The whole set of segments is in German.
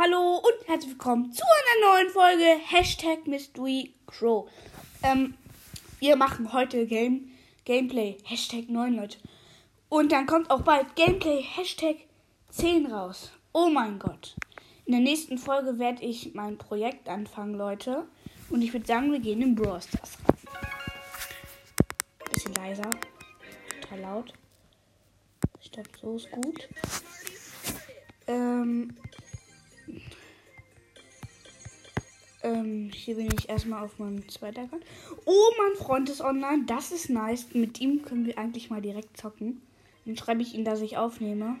Hallo und herzlich willkommen zu einer neuen Folge Hashtag Mystery Crow. Ähm, wir machen heute Game, Gameplay Hashtag 9, Leute. Und dann kommt auch bald Gameplay Hashtag 10 raus. Oh mein Gott. In der nächsten Folge werde ich mein Projekt anfangen, Leute. Und ich würde sagen, wir gehen in Brawl Stars. Bisschen leiser. Total laut. Ich glaube, so ist gut. Ähm, ähm, hier bin ich erstmal auf meinem zweiten Account. Oh, mein Freund ist online. Das ist nice. Mit ihm können wir eigentlich mal direkt zocken. Dann schreibe ich ihm, dass ich aufnehme.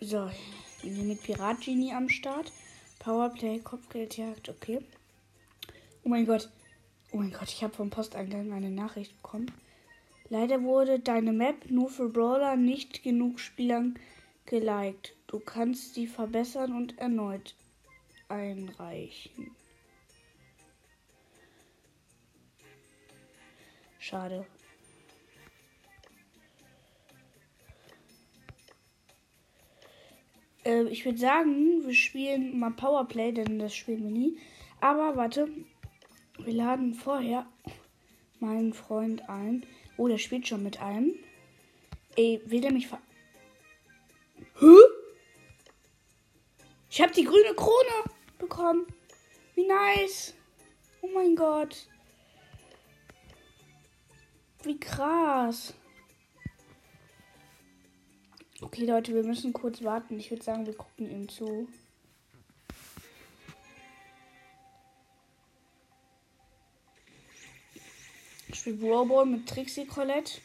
So, hier mit Pirat Genie am Start. Powerplay, Kopfgeldjagd, okay. Oh mein Gott. Oh mein Gott, ich habe vom Posteingang eine Nachricht bekommen. Leider wurde deine Map nur für Brawler nicht genug Spielern geliked. Du kannst sie verbessern und erneut einreichen. Schade. Äh, ich würde sagen, wir spielen mal Powerplay, denn das spielen wir nie. Aber warte, wir laden vorher meinen Freund ein. Oh, der spielt schon mit einem. Ey, will er mich ver... Hä? Ich habe die grüne Krone bekommen. Wie nice. Oh mein Gott. Wie krass. Okay, Leute, wir müssen kurz warten. Ich würde sagen, wir gucken ihm zu. Ich spiele Brawl mit Trixie Colette.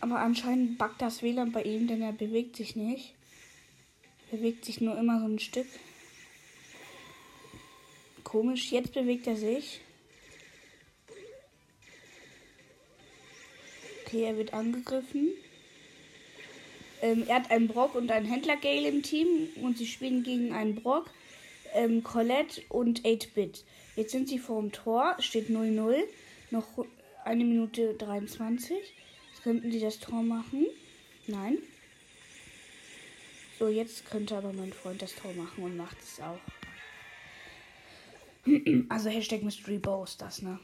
Aber anscheinend backt das WLAN bei ihm, denn er bewegt sich nicht. Bewegt sich nur immer so ein Stück. Komisch, jetzt bewegt er sich. Okay, er wird angegriffen. Ähm, er hat einen Brock und einen Händler Gale im Team und sie spielen gegen einen Brock, ähm, Colette und 8-Bit. Jetzt sind sie vor dem Tor, steht 0-0, noch eine Minute 23. Jetzt könnten sie das Tor machen. Nein. So, jetzt könnte aber mein Freund das Tor machen und macht es auch. Also Hashtag Mystery Bow ist das, ne?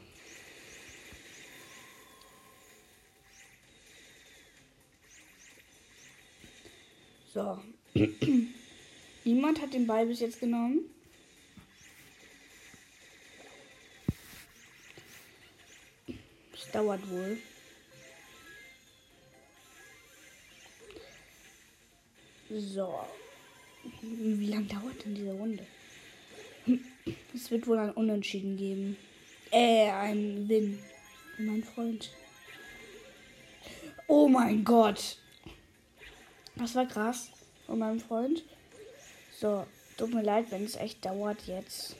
So. Niemand hat den Ball bis jetzt genommen. Es dauert wohl. So. Wie lange dauert denn diese Runde? Es wird wohl ein Unentschieden geben. Äh, ein Win. Mein Freund. Oh mein Gott. Das war krass von meinem Freund. So, tut mir leid, wenn es echt dauert jetzt.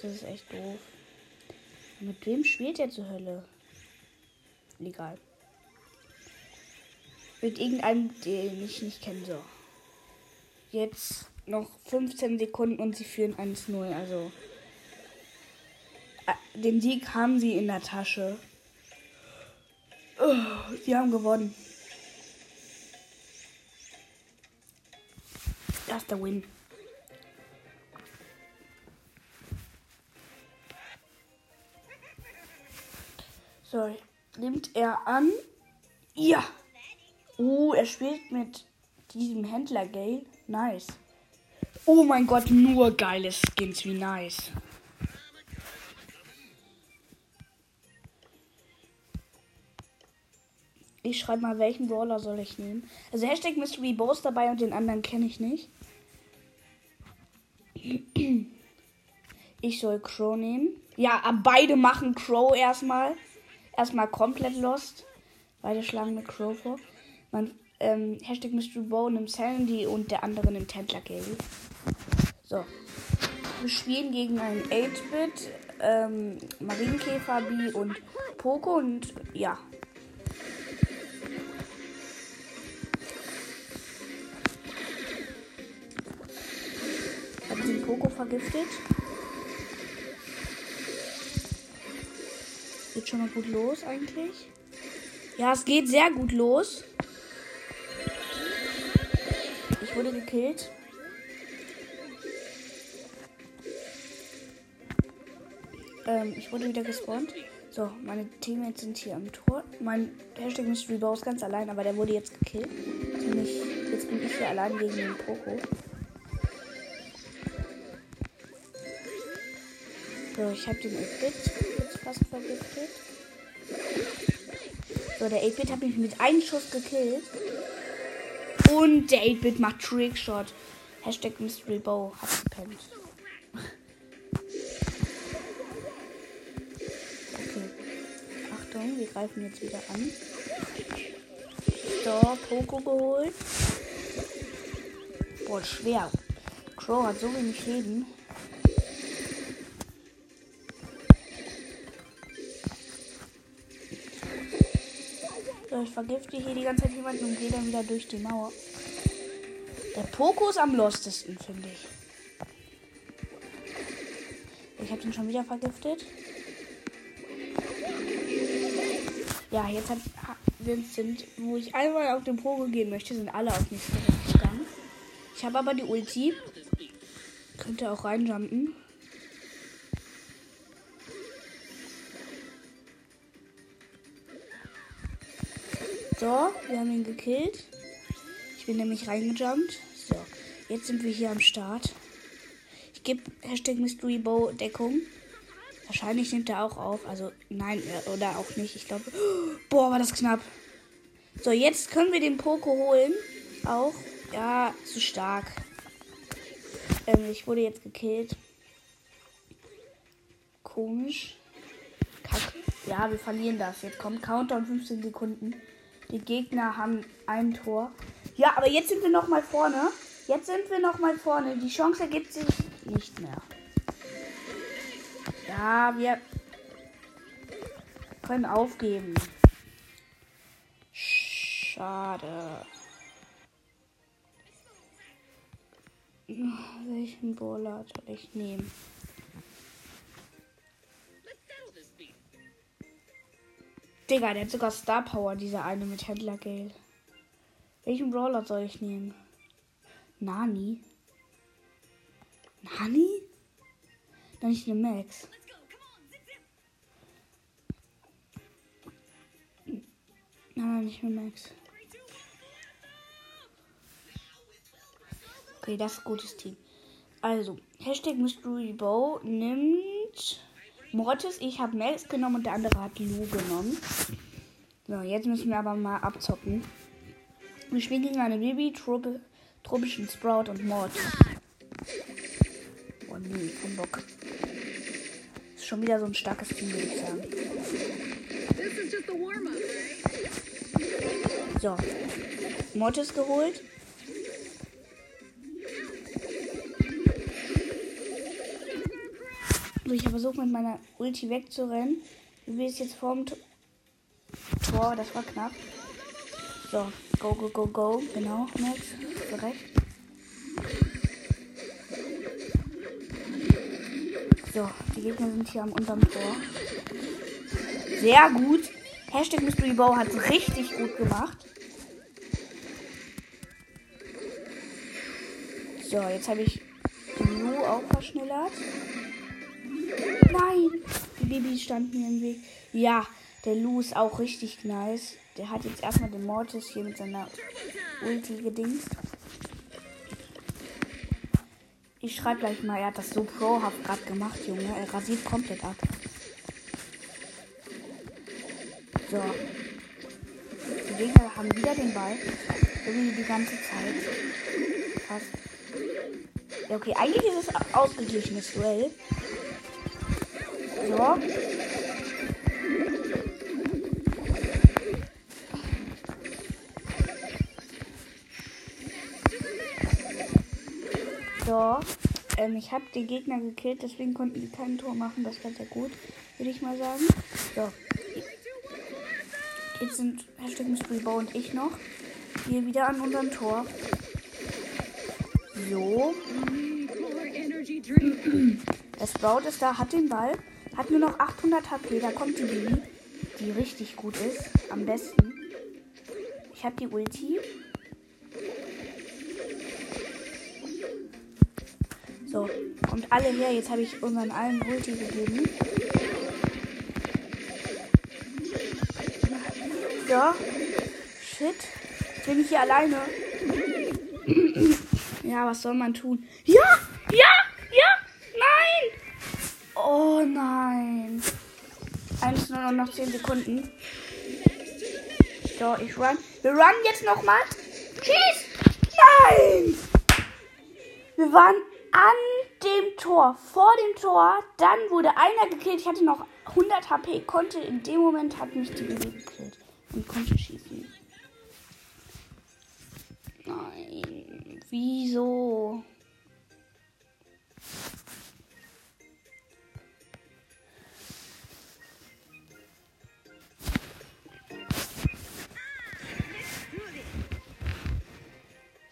Das ist echt doof. Mit wem spielt er zur Hölle? Egal. Mit irgendeinem, den ich nicht kenne. So. Jetzt noch 15 Sekunden und sie führen 1-0. Also. Äh, den Sieg haben sie in der Tasche. Oh, sie haben gewonnen. Das ist der Win. So, nimmt er an. Ja. Oh, er spielt mit diesem Händler Gale. Nice. Oh mein Gott, nur geile Skins, wie nice. Ich schreibe mal, welchen Brawler soll ich nehmen. Also Hashtag Mystery Boss dabei und den anderen kenne ich nicht. Ich soll Crow nehmen. Ja, beide machen Crow erstmal. Erstmal komplett lost. Beide schlagen mit Crow vor. Man, ähm, Hashtag Mystery Bow nimmt Sandy und der andere nimmt Händler Gale. So. Wir spielen gegen einen 8-Bit, ähm, Marienkäfer, B und Poco und ja, vergiftet. Geht schon mal gut los eigentlich. Ja, es geht sehr gut los. Ich wurde gekillt. Ähm, ich wurde wieder gespawnt. So, meine Teammates sind hier am Tor. Mein Hashtag Mystery Bow ist ganz allein, aber der wurde jetzt gekillt. Also jetzt bin ich hier allein gegen den Poco. So, ich habe den 8-Bit jetzt fast vergiftet. So, der 8-Bit hat mich mit einem Schuss gekillt. Und der 8-Bit macht Trickshot. Hashtag Mystery Bow hat gepennt. Okay. Achtung, wir greifen jetzt wieder an. So, Poco geholt. Boah, schwer. Crow hat so wenig Leben. Ich vergifte hier die ganze Zeit jemanden und gehe dann wieder durch die Mauer. Der Poco ist am lostesten, finde ich. Ich habe den schon wieder vergiftet. Ja, jetzt hat Vincent, wo ich einmal auf den Pogo gehen möchte, sind alle auf mich gegangen. Ich habe aber die Ulti. Könnte auch reinjumpen. So, wir haben ihn gekillt. Ich bin nämlich reingejumpt. So, jetzt sind wir hier am Start. Ich gebe Hashtag Mystery Bow Deckung. Wahrscheinlich nimmt er auch auf. Also nein, äh, oder auch nicht. Ich glaube. Boah, war das knapp. So, jetzt können wir den Poco holen. Auch. Ja, zu stark. Ähm, ich wurde jetzt gekillt. Komisch. Kacke. Ja, wir verlieren das. Jetzt kommt Countdown 15 Sekunden. Die Gegner haben ein Tor. Ja, aber jetzt sind wir noch mal vorne. Jetzt sind wir noch mal vorne. Die Chance ergibt sich nicht mehr. Ja, wir können aufgeben. Schade. Welchen Bowler soll ich nehmen? Digga, der hat sogar Star Power, dieser eine mit Händler Gale. Welchen Brawler soll ich nehmen? Nani? Nani? Dann nicht eine Max. Nein, nicht mehr Max. Okay, das ist ein gutes Team. Also, Hashtag Mystery Bow nimmt Mortis. Ich habe Max genommen und der andere hat Lu genommen. So, jetzt müssen wir aber mal abzocken. Wir spielen gegen eine Bibi, Truppe, tropischen Sprout und Mortis. Oh nee, kein Bock. Ist schon wieder so ein starkes Team, würde ich sagen. So. Mortis geholt. So, ich versuche mit meiner Ulti wegzurennen. Wie ist jetzt vorm Tor? Das war knapp. So, go, go, go, go. Genau, Max. Gerecht. So, die Gegner sind hier am unteren Tor. Sehr gut. Hashtag Mystery Bow hat richtig gut gemacht. So, jetzt habe ich Lu auch verschnellert. Nein! Die Babys standen mir im Weg. Ja, der Lu ist auch richtig nice. Der hat jetzt erstmal den Mortis hier mit seiner Ulti gedingst. Ich schreibe gleich mal, er hat das so prohaft gerade gemacht, Junge. Er rasiert komplett ab. So. Die Gegner haben wieder den Ball. Irgendwie die ganze Zeit. Fast. Ja, okay, eigentlich ist es ausgeglichenes Duell. So. So. Ähm, ich habe die Gegner gekillt, deswegen konnten die kein Tor machen. Das war sehr gut, würde ich mal sagen. So. Jetzt sind Hashtag Mystery Bow und ich noch. Hier wieder an unserem Tor. So. Der Sprout ist da, hat den Ball. Hat nur noch 800 HP. Da kommt die Bibi, die richtig gut ist. Am besten. Ich habe die Ulti. So, kommt alle her. Jetzt habe ich unseren allen Ulti gegeben. So. Shit. Jetzt bin ich hier alleine. ja, was soll man tun? Ja! Ja! Nein! Oh nein. Eins nur noch 10 Sekunden. So, ich run. Wir runnen jetzt nochmal. Schieß! Nein! Wir waren an dem Tor, vor dem Tor. Dann wurde einer gekillt. Ich hatte noch 100 HP. Konnte in dem Moment hat mich die Baby gekillt und konnte schießen. Nein, wieso?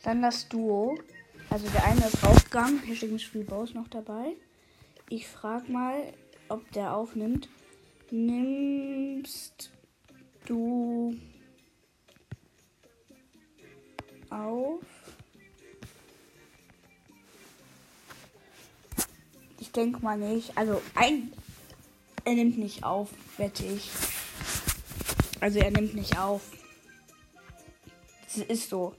Dann das Duo. Also der eine ist rausgegangen. Hier steht ein Spielbau ist noch dabei. Ich frage mal, ob der aufnimmt. Nimmst du auf? Ich denke mal nicht. Also ein, er nimmt nicht auf, wette ich. Also er nimmt nicht auf. Es ist so.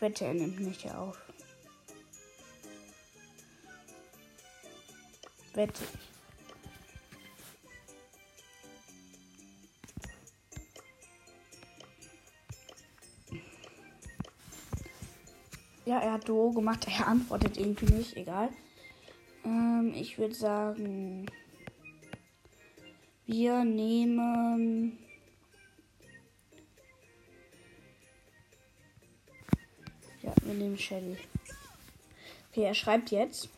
Wette, er nimmt nicht auf. Ich. Ja, er hat Duo gemacht. Er antwortet irgendwie nicht. Egal. Ähm, ich würde sagen, wir nehmen. Wir nehmen Shelly. Okay, er schreibt jetzt.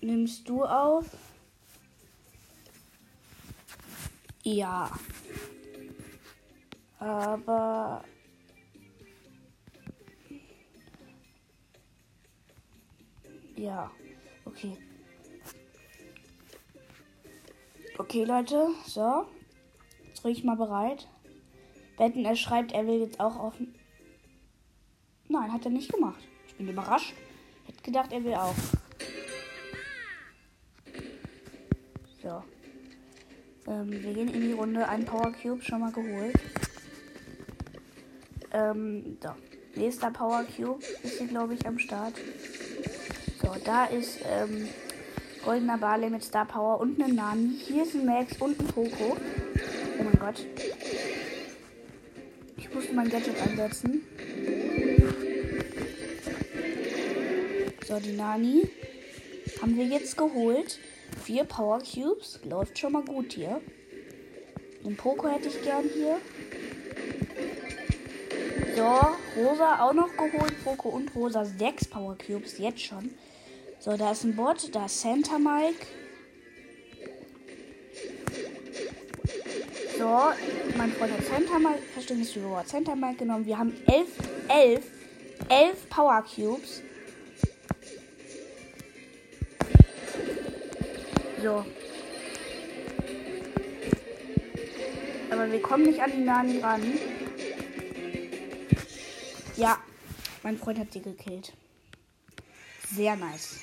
Nimmst du auf? Ja. Aber Ja, okay. Okay, Leute, so. Jetzt bin ich mal bereit. Wetten, er schreibt, er will jetzt auch auf. Nein, hat er nicht gemacht. Ich bin überrascht. Hätte gedacht, er will auch. So. Ähm, wir gehen in die Runde. Ein Power Cube schon mal geholt. Ähm, so. Nächster Power Cube ist hier, glaube ich, am Start. So, da ist ähm, goldener Barley mit Star Power und eine Nani. Hier ist ein Max und ein Poco. Oh mein Gott. Ich muss mein Gadget einsetzen. So, die Nani haben wir jetzt geholt. Vier Power Cubes. Läuft schon mal gut hier. Den Poco hätte ich gern hier. So, Rosa auch noch geholt. Poco und Rosa. Sechs Power Cubes jetzt schon. So, da ist ein Bot, da ist Santa Mike. So, mein Freund hat Mike, verstehst du, hat Santa Mike genommen. Wir haben elf, elf, elf Power Cubes. So. Aber wir kommen nicht an die Nani ran. Ja, mein Freund hat sie gekillt. Sehr nice.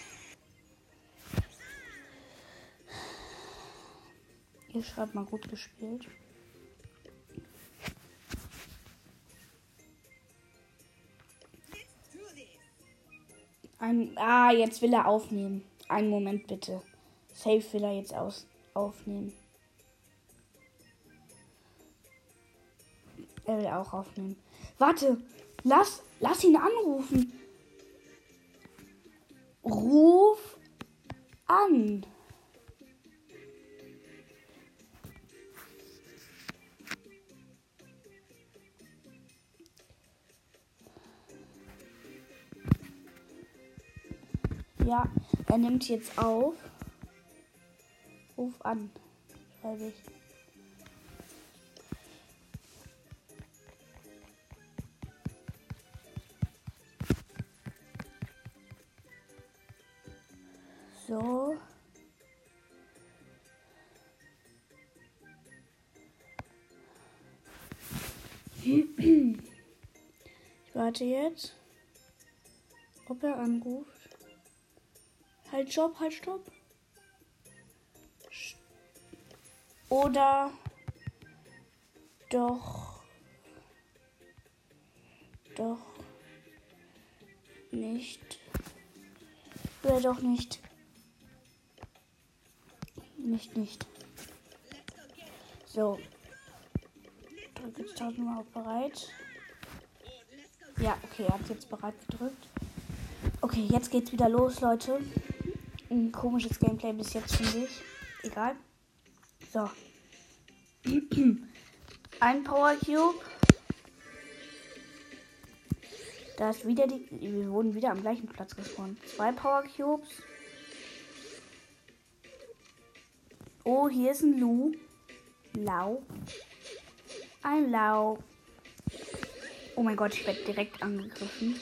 Ihr schreibt mal gut gespielt. Ein, ah, jetzt will er aufnehmen. Einen Moment bitte. Safe will er jetzt aus, aufnehmen. Er will auch aufnehmen. Warte, lass, lass ihn anrufen. Ruf an. Ja, er nimmt jetzt auf. Ruf an, schreibe ich. So. Ich warte jetzt, ob er anruft. Halt, stopp, halt, stopp. Oder doch. Doch. Nicht. Oder doch nicht. Nicht, nicht. So. Drücke jetzt tausendmal auf bereit. Ja, okay, er hat jetzt bereit gedrückt. Okay, jetzt geht's wieder los, Leute. Ein komisches Gameplay bis jetzt, finde ich. Egal. So. Ein Power Cube. Da ist wieder die. Wir wurden wieder am gleichen Platz gespawnt. Zwei Power Cubes. Oh, hier ist ein Lu. Lau. Ein Lau. Oh mein Gott, ich werde direkt angegriffen.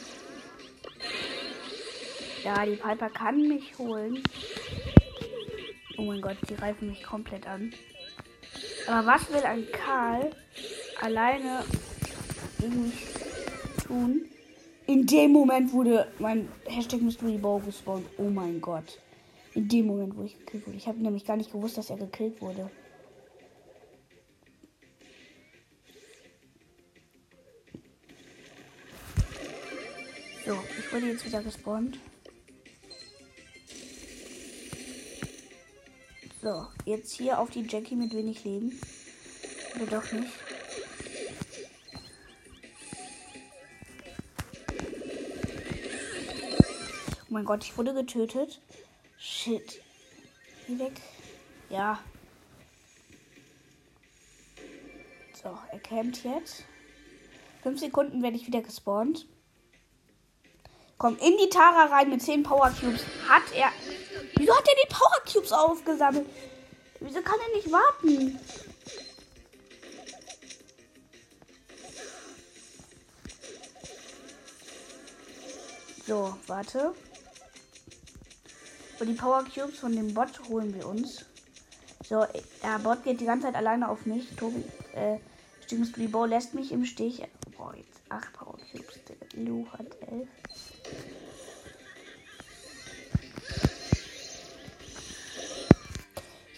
Ja, die Piper kann mich holen. Oh mein Gott, die reifen mich komplett an. Aber was will ein Karl alleine gegen tun? In dem Moment wurde mein Hashtag Mystery Bow gespawnt. Oh mein Gott. In dem Moment, wo ich gekillt wurde. Ich habe nämlich gar nicht gewusst, dass er gekillt wurde. So, ich wurde jetzt wieder gespawnt. So, jetzt hier auf die Jackie mit wenig Leben. Oder doch nicht. Oh mein Gott, ich wurde getötet. Shit. Geh weg. Ja. So, er campt jetzt. Fünf Sekunden werde ich wieder gespawnt. Komm in die Tara rein mit 10 Power Cubes. Hat er. Wieso hat er die Power Cubes aufgesammelt? Wieso kann er nicht warten? So, warte. Und die Power Cubes von dem Bot holen wir uns. So, der Bot geht die ganze Zeit alleine auf mich. Tobi, äh, Stimmst Rebo lässt mich im Stich. Boah, jetzt 8 Power Cubes. Lu hat 11.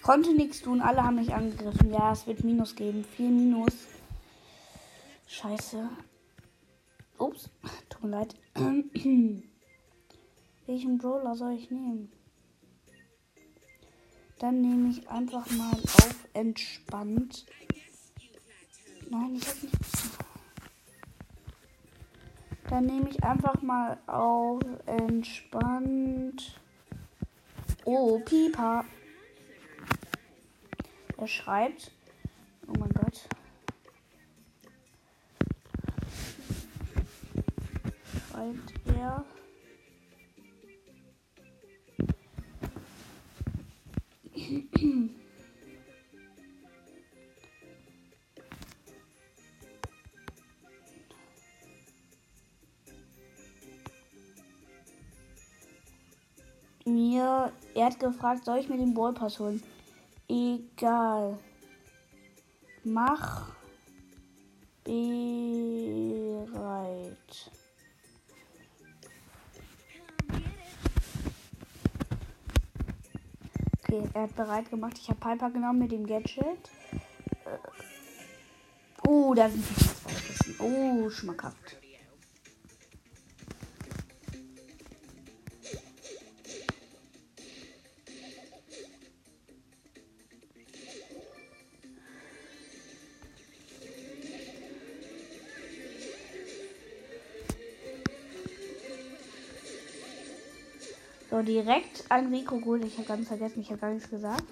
konnte nichts tun, alle haben mich angegriffen. Ja, es wird Minus geben. 4 Minus. Scheiße. Ups, tut mir leid. Welchen Brawler soll ich nehmen? Dann nehme ich einfach mal auf entspannt. Nein, ich hab nicht. Dann nehme ich einfach mal auf entspannt. Oh, Pieper. Er schreibt. Oh mein Gott. Schreibt er. Mir, er hat gefragt, soll ich mir den Ballpass holen? Egal. Mach bereit. Okay, er hat bereit gemacht. Ich habe Piper genommen mit dem Gadget. Oh, da sind die Oh, schmackhaft. Direkt ein Rico geholt. Ich habe ganz vergessen, ich habe gar nichts gesagt.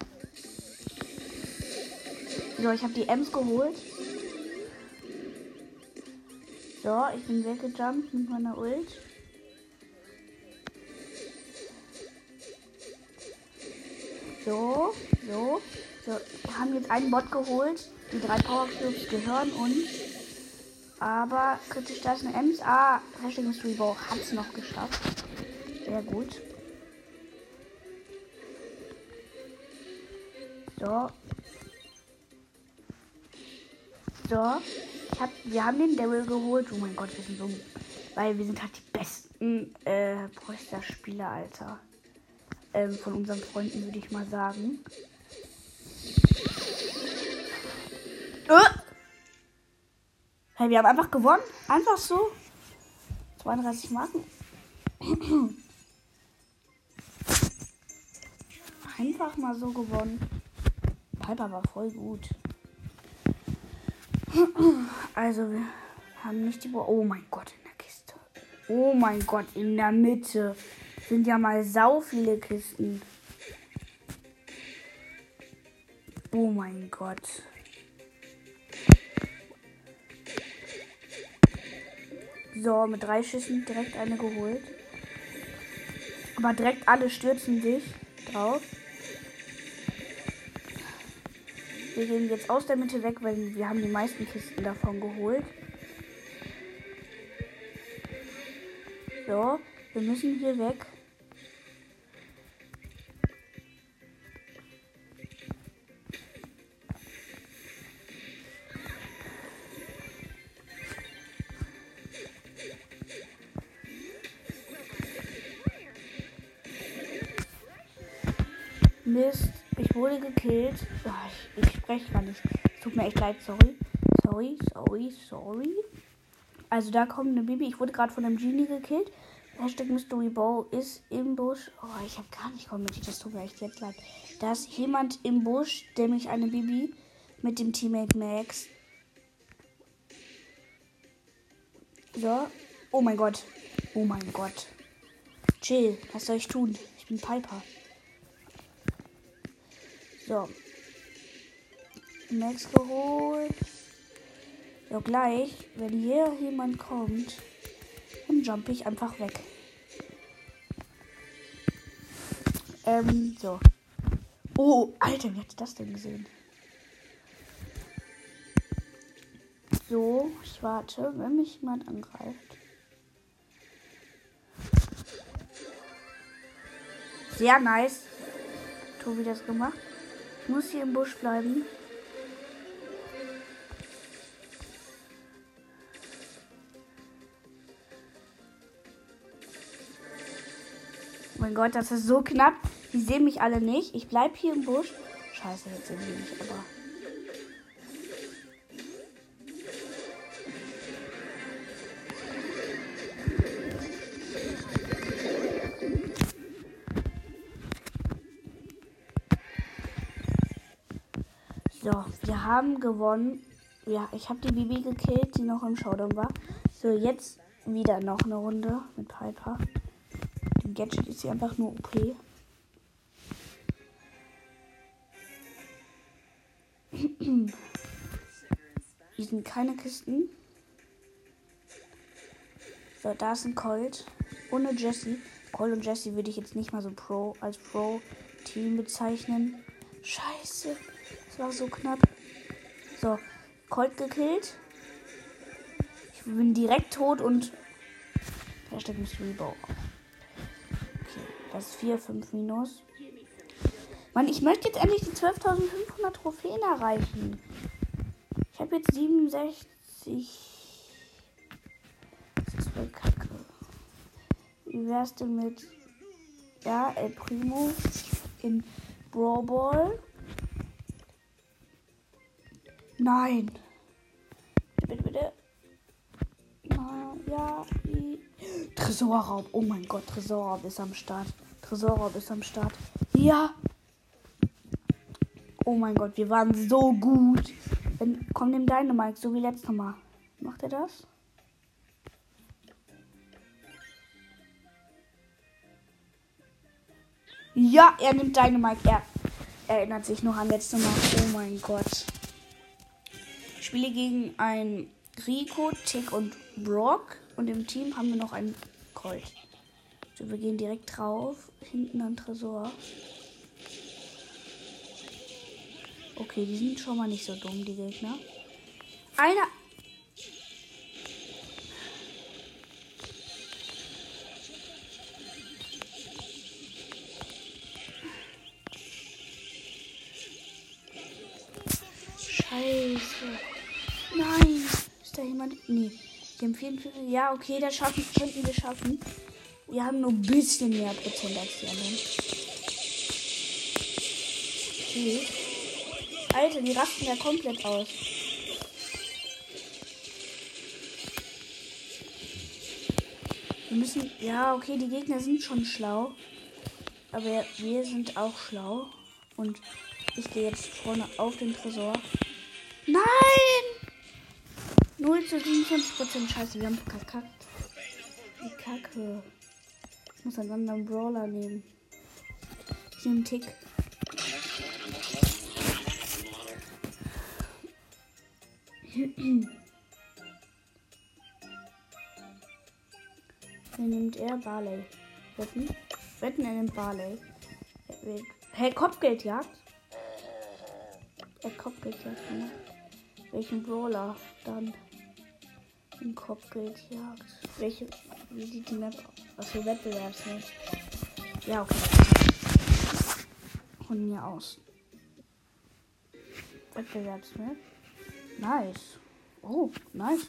So, ich habe die Ems geholt. So, ich bin weggejumpt mit meiner Ult. So, so. So, wir haben jetzt einen Bot geholt. Die drei Power Cubes gehören uns. Aber kritisch da ist eine Ems. Ah, Mystery Bow hat es noch geschafft. Sehr gut. So. So. Hab, wir haben den Devil geholt. Oh mein Gott, wir sind so. Weil wir sind halt die besten äh, Brüster-Spieler, Alter. Ähm, von unseren Freunden, würde ich mal sagen. Äh. Hey, wir haben einfach gewonnen. Einfach so. 32 Marken. Einfach mal so gewonnen. Piper war voll gut. Also, wir haben nicht die. Bo oh mein Gott, in der Kiste. Oh mein Gott, in der Mitte sind ja mal sau viele Kisten. Oh mein Gott. So, mit drei Schüssen direkt eine geholt. Aber direkt alle stürzen sich drauf. Wir gehen jetzt aus der Mitte weg, weil wir haben die meisten Kisten davon geholt. So, wir müssen hier weg. Spreche gar nicht. Tut mir echt leid, sorry. Sorry, sorry, sorry. Also da kommt eine Bibi. Ich wurde gerade von einem Genie gekillt. Hashtag Mystery Bow ist im Busch. Oh, ich habe gar nicht kommentiert. Das tut mir echt leid. Da ist jemand im Busch, der mich eine Bibi mit dem Teammate Max. So. Oh mein Gott. Oh mein Gott. Chill. Was soll ich tun? Ich bin Piper. So. Max geholt. So, gleich, wenn hier jemand kommt, dann jump ich einfach weg. Ähm, so. Oh, Alter, wie hat das denn gesehen? So, ich warte, wenn mich jemand angreift. Sehr nice. Tobi das gemacht. Ich muss hier im Busch bleiben. Oh mein Gott, das ist so knapp. Die sehen mich alle nicht. Ich bleib hier im Busch. Scheiße, jetzt sehen sie mich aber. So, wir haben gewonnen. Ja, ich habe die Bibi gekillt, die noch im Showdown war. So, jetzt wieder noch eine Runde mit Piper. Gadget ist sie einfach nur OP. Hier sind keine Kisten. So, da ist ein Colt. Ohne Jesse. Colt und Jesse würde ich jetzt nicht mal so Pro als Pro-Team bezeichnen. Scheiße. Das war so knapp. So, Colt gekillt. Ich bin direkt tot und Hashtag Mystery Bow. Das ist 4, 5 minus. Mann, ich möchte jetzt endlich die 12.500 Trophäen erreichen. Ich habe jetzt 67. Das ist voll kacke. Wie wär's denn mit. Ja, El Primo in Brawl Ball? Nein. Bitte, bitte. Na, ja. i- Tresorraub. Oh mein Gott, Tresorraub ist am Start. Tresorraub ist am Start. Ja. Oh mein Gott, wir waren so gut. Wenn, komm, deine Mike, so wie letztes Mal. Macht er das? Ja, er nimmt deine Mike. Er erinnert sich noch an letztes Mal. Oh mein Gott. Ich spiele gegen ein Rico, Tick und Brock. Und im Team haben wir noch einen Colt. So, wir gehen direkt drauf. Hinten ein Tresor. Okay, die sind schon mal nicht so dumm, die Gegner. Einer. Scheiße. Nein. Ist da jemand? Nee. Die haben 44. Ja, okay, das schaffen könnten wir schaffen. Wir haben nur ein bisschen mehr Prozent als die ne? anderen. Okay. Alter, die rasten ja komplett aus. Wir müssen. Ja, okay, die Gegner sind schon schlau. Aber wir sind auch schlau. Und ich gehe jetzt vorne auf den Tresor. Nein! 0 zu 27 Prozent. Scheiße, wir haben verkackt. Die Kacke. Ich muss einen anderen Brawler nehmen. Ich nehme Tick. Wer nimmt er? Barley. Wetten? Wetten, er nimmt Barley. Hä, hey, Kopfgeldjagd? Er Kopfgeldjagd, ne? Welchen Brawler dann? In Kopfgeldjagd. Welche? Wie sieht die Map aus? Achso, Wettbewerbsmap. Ja, okay. Von mir aus. Wettbewerbsmap. Nice. Oh, nice.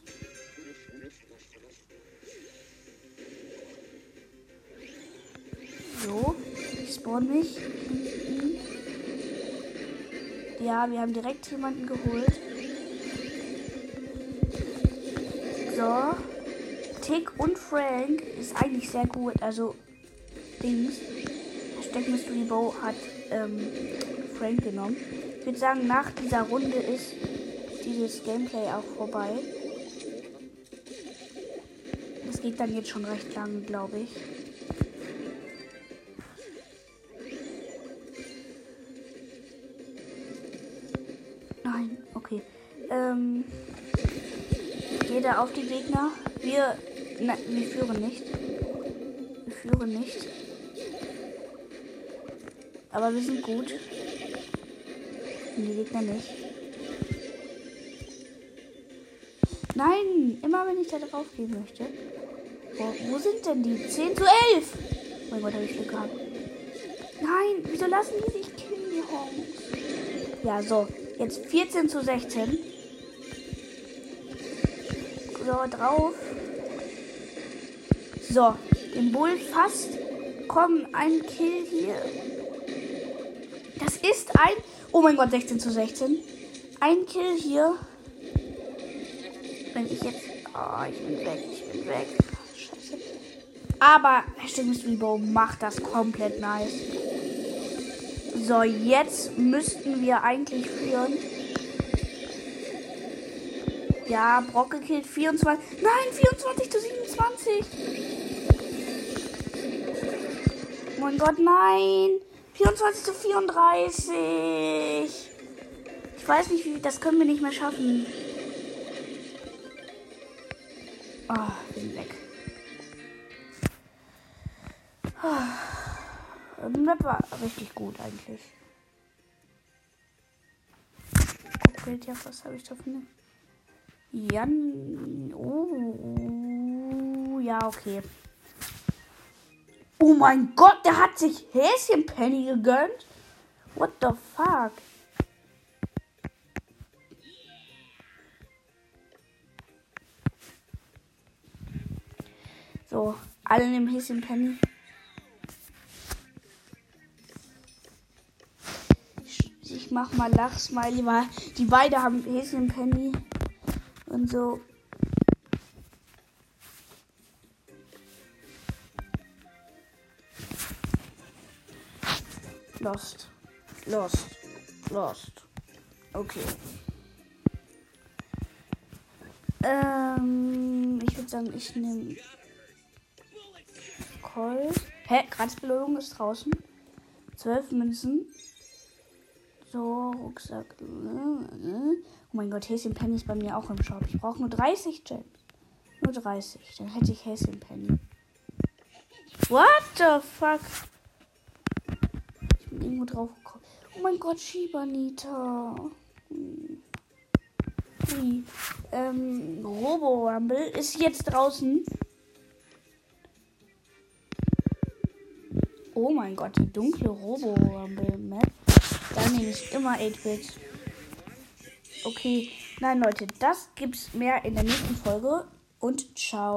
So, ich spawn mich. Ja, wir haben direkt jemanden geholt. So. Tick und Frank ist eigentlich sehr gut. Also, Dings. Hashtag Mystery Bow hat ähm, Frank genommen. Ich würde sagen, nach dieser Runde ist dieses Gameplay auch vorbei. Das geht dann jetzt schon recht lang, glaube ich. Auf die Gegner. Wir, na, wir führen nicht. Wir führen nicht. Aber wir sind gut. Und die Gegner nicht. Nein, immer wenn ich da drauf gehen möchte. Wo, wo sind denn die? 10 zu 11. Oh mein Gott, habe ich Glück gehabt. Nein, wieso lassen die sich killen, die Hongs? Ja, so. Jetzt 14 zu 16. So, drauf. So, den Bull fast. Komm, ein Kill hier. Das ist ein. Oh mein Gott, 16 zu 16. Ein Kill hier. Wenn ich jetzt. Oh, ich bin weg, ich bin weg. Scheiße. Aber Hashtag Mystery macht das komplett nice. So, jetzt müssten wir eigentlich führen. Ja, Brock gekillt. 24. Nein, 24 zu 27. Oh mein Gott, nein. 24 zu 34. Ich weiß nicht, wie. Das können wir nicht mehr schaffen. Ah, oh, bin weg. Oh. Map war richtig gut eigentlich. Bild, ja, was habe ich da für eine? Jan. Oh. Ja, okay. Oh mein Gott, der hat sich Häschenpenny gegönnt. What the fuck? So, alle nehmen Häschenpenny. Ich, ich mach mal Lachsmiley, weil die beide haben Häschenpenny und so. Lost. Lost. Lost. Okay. Ähm, ich würde sagen, ich nehme Colt. Hä? Gratisbelohnung ist draußen. Zwölf Münzen. So, Rucksack. Oh mein Gott, Häschen Penny ist bei mir auch im Shop. Ich brauche nur 30 Gems. Nur 30. Dann hätte ich Häschen Penny. What the fuck? Ich bin irgendwo drauf gekommen. Oh mein Gott, Shibanita. Hm. Ui. Ähm, Robo Rumble ist jetzt draußen. Oh mein Gott, die dunkle Robo Rumble Map. Da nehme ich immer 8-Bit. Okay, nein Leute, das gibt's mehr in der nächsten Folge und ciao.